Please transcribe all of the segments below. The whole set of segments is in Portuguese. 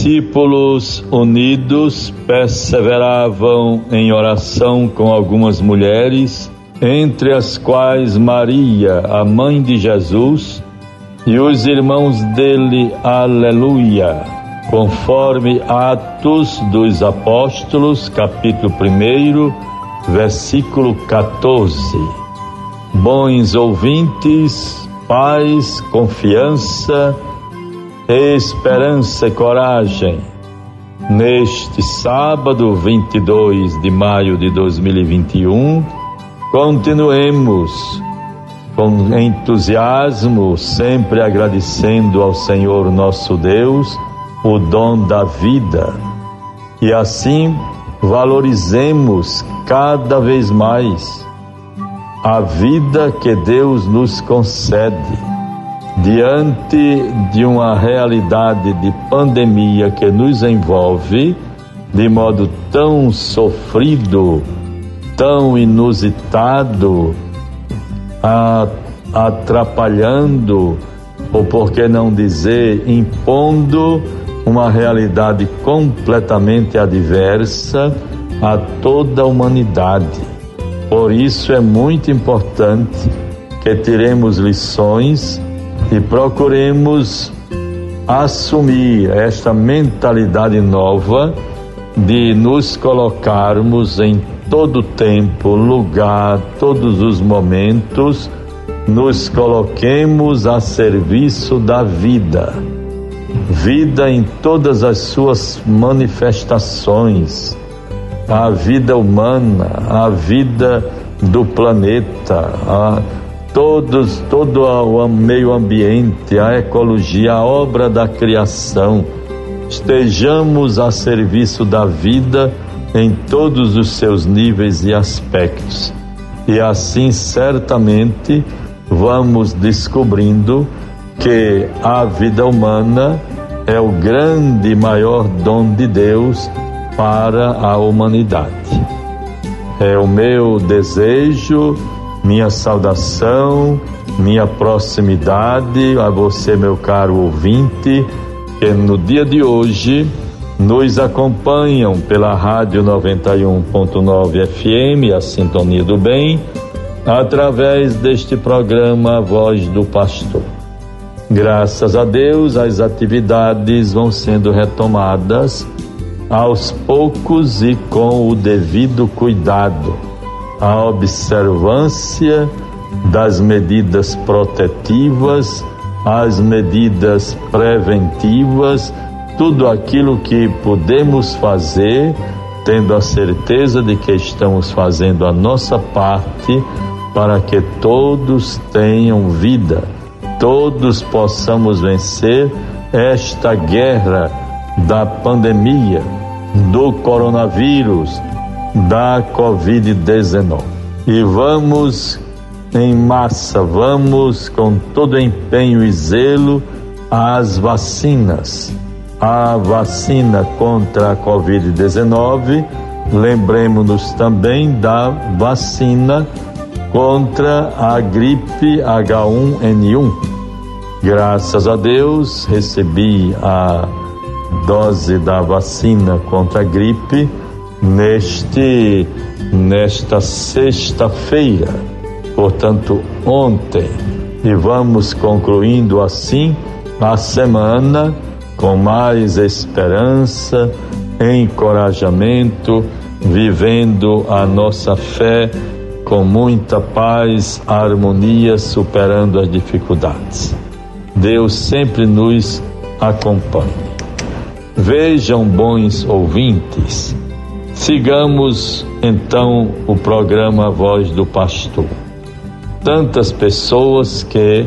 discípulos unidos perseveravam em oração com algumas mulheres, entre as quais Maria, a mãe de Jesus, e os irmãos dele, aleluia, conforme Atos dos Apóstolos, capítulo 1, versículo 14. Bons ouvintes, paz, confiança, esperança e coragem. Neste sábado 22 de maio de 2021, continuemos com entusiasmo, sempre agradecendo ao Senhor nosso Deus o dom da vida e assim valorizemos cada vez mais a vida que Deus nos concede diante de uma realidade de pandemia que nos envolve de modo tão sofrido, tão inusitado, atrapalhando, ou por que não dizer, impondo uma realidade completamente adversa a toda a humanidade. Por isso é muito importante que tiremos lições e procuremos assumir esta mentalidade nova de nos colocarmos em todo tempo, lugar, todos os momentos, nos coloquemos a serviço da vida. Vida em todas as suas manifestações, a vida humana, a vida do planeta, a todos, todo o meio ambiente, a ecologia, a obra da criação, estejamos a serviço da vida em todos os seus níveis e aspectos. E assim, certamente, vamos descobrindo que a vida humana é o grande e maior dom de Deus para a humanidade. É o meu desejo minha saudação, minha proximidade a você, meu caro ouvinte, que no dia de hoje nos acompanham pela Rádio 91.9 FM, a Sintonia do Bem, através deste programa Voz do Pastor. Graças a Deus, as atividades vão sendo retomadas aos poucos e com o devido cuidado a observância das medidas protetivas, as medidas preventivas, tudo aquilo que podemos fazer, tendo a certeza de que estamos fazendo a nossa parte para que todos tenham vida, todos possamos vencer esta guerra da pandemia, do coronavírus, da Covid-19. E vamos em massa, vamos com todo empenho e zelo às vacinas. A vacina contra a Covid-19, lembremos-nos também da vacina contra a gripe H1N1. Graças a Deus, recebi a dose da vacina contra a gripe neste nesta sexta-feira, portanto ontem, e vamos concluindo assim a semana com mais esperança, encorajamento, vivendo a nossa fé com muita paz, harmonia, superando as dificuldades. Deus sempre nos acompanhe. Vejam, bons ouvintes, Sigamos então o programa Voz do Pastor. Tantas pessoas que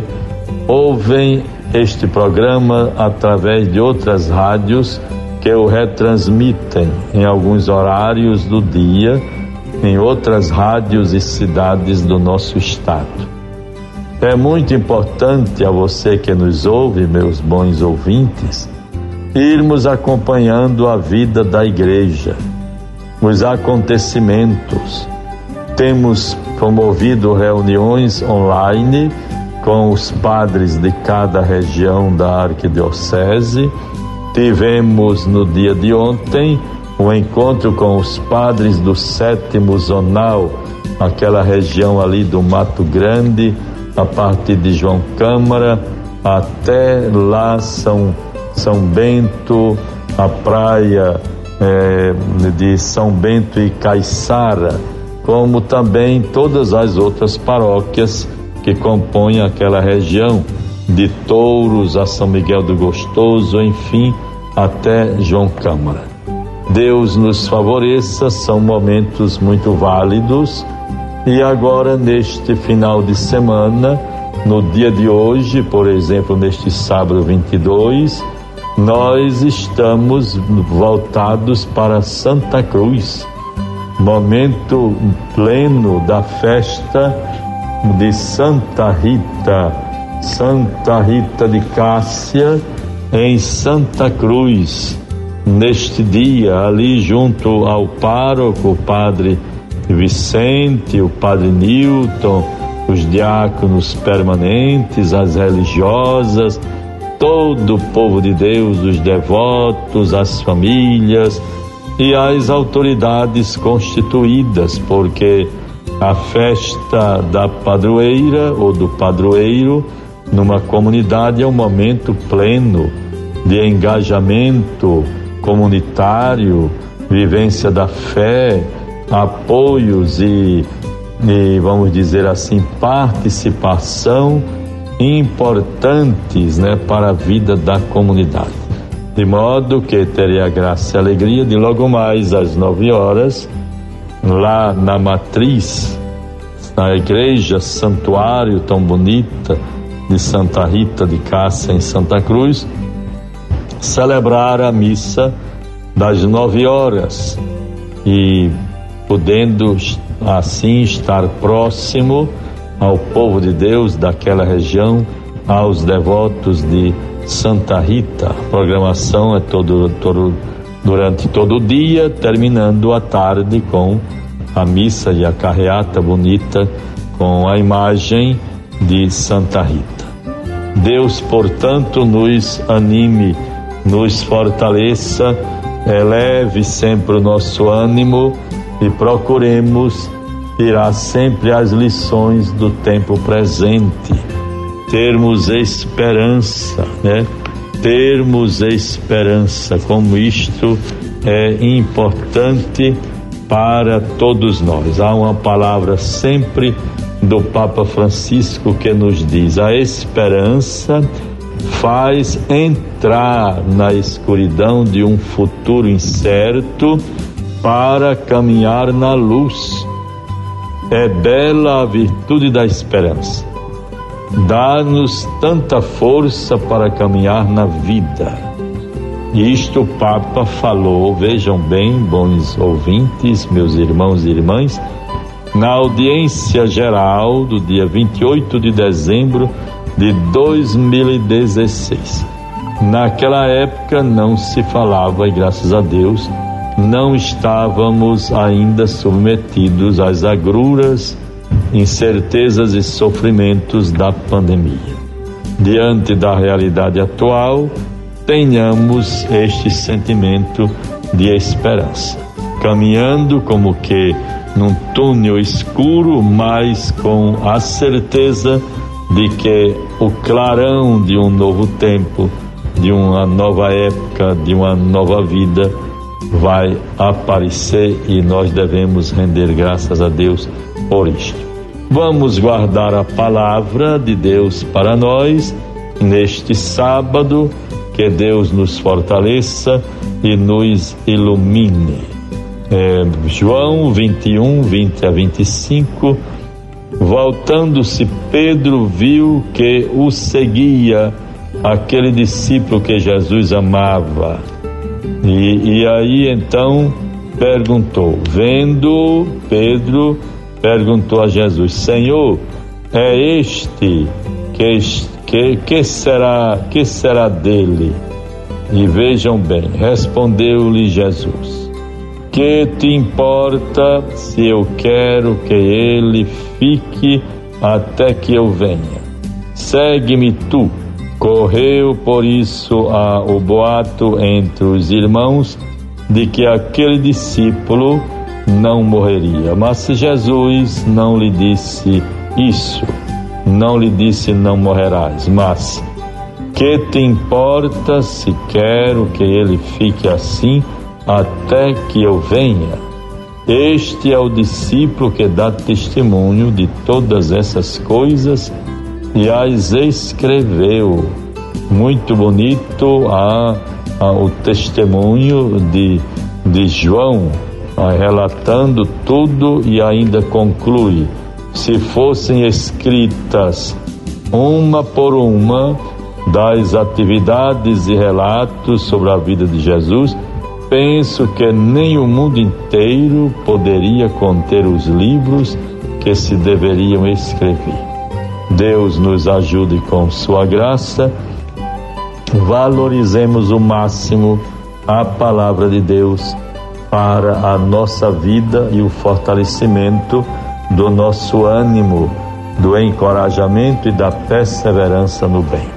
ouvem este programa através de outras rádios que o retransmitem em alguns horários do dia em outras rádios e cidades do nosso estado. É muito importante a você que nos ouve, meus bons ouvintes, irmos acompanhando a vida da igreja os acontecimentos. Temos promovido reuniões online com os padres de cada região da arquidiocese tivemos no dia de ontem um encontro com os padres do sétimo zonal, aquela região ali do Mato Grande, a partir de João Câmara até lá São, São Bento, a praia é, de São Bento e Caiçara, como também todas as outras paróquias que compõem aquela região, de Touros a São Miguel do Gostoso, enfim, até João Câmara. Deus nos favoreça, são momentos muito válidos. E agora, neste final de semana, no dia de hoje, por exemplo, neste sábado 22, nós estamos voltados para Santa Cruz, momento pleno da festa de Santa Rita, Santa Rita de Cássia, em Santa Cruz. Neste dia, ali junto ao pároco, o padre Vicente, o padre Newton, os diáconos permanentes, as religiosas, todo o povo de Deus, os devotos, as famílias e as autoridades constituídas, porque a festa da padroeira ou do padroeiro numa comunidade é um momento pleno de engajamento comunitário, vivência da fé, apoios e e vamos dizer assim, participação importantes né, para a vida da comunidade. De modo que teria a graça e a alegria de logo mais às nove horas, lá na matriz, na igreja santuário tão bonita de Santa Rita de Cássia em Santa Cruz, celebrar a missa das nove horas e podendo assim estar próximo ao povo de Deus daquela região, aos devotos de Santa Rita. A programação é todo, todo, durante todo o dia, terminando à tarde com a missa e a carreata bonita com a imagem de Santa Rita. Deus, portanto, nos anime, nos fortaleça, eleve sempre o nosso ânimo e procuremos tirar sempre as lições do tempo presente, termos esperança, né? Termos esperança, como isto é importante para todos nós. Há uma palavra sempre do Papa Francisco que nos diz: a esperança faz entrar na escuridão de um futuro incerto para caminhar na luz. É bela a virtude da esperança. Dá-nos tanta força para caminhar na vida. Isto o Papa falou, vejam bem, bons ouvintes, meus irmãos e irmãs, na audiência geral do dia 28 de dezembro de 2016. Naquela época não se falava, e graças a Deus, não estávamos ainda submetidos às agruras, incertezas e sofrimentos da pandemia. Diante da realidade atual, tenhamos este sentimento de esperança, caminhando como que num túnel escuro, mas com a certeza de que o clarão de um novo tempo, de uma nova época, de uma nova vida, vai aparecer e nós devemos render graças a Deus por isto. Vamos guardar a palavra de Deus para nós neste sábado, que Deus nos fortaleça e nos ilumine. É, João 21, 20 a 25. Voltando-se, Pedro viu que o seguia aquele discípulo que Jesus amava e, e aí então perguntou, vendo Pedro, perguntou a Jesus: Senhor, é este que, que, que será que será dele? E vejam bem, respondeu-lhe Jesus: Que te importa se eu quero que ele fique até que eu venha? Segue-me tu Correu por isso a, o boato entre os irmãos de que aquele discípulo não morreria. Mas Jesus não lhe disse isso, não lhe disse não morrerás, mas que te importa se quero que ele fique assim até que eu venha? Este é o discípulo que dá testemunho de todas essas coisas e as escreveu. Muito bonito a, a o testemunho de, de João, a, relatando tudo e ainda conclui: se fossem escritas uma por uma das atividades e relatos sobre a vida de Jesus, penso que nem o mundo inteiro poderia conter os livros que se deveriam escrever. Deus nos ajude com Sua graça. Valorizemos o máximo a palavra de Deus para a nossa vida e o fortalecimento do nosso ânimo, do encorajamento e da perseverança no bem.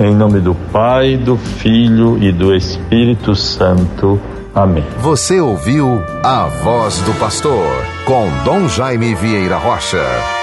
Em nome do Pai, do Filho e do Espírito Santo. Amém. Você ouviu a voz do pastor com Dom Jaime Vieira Rocha.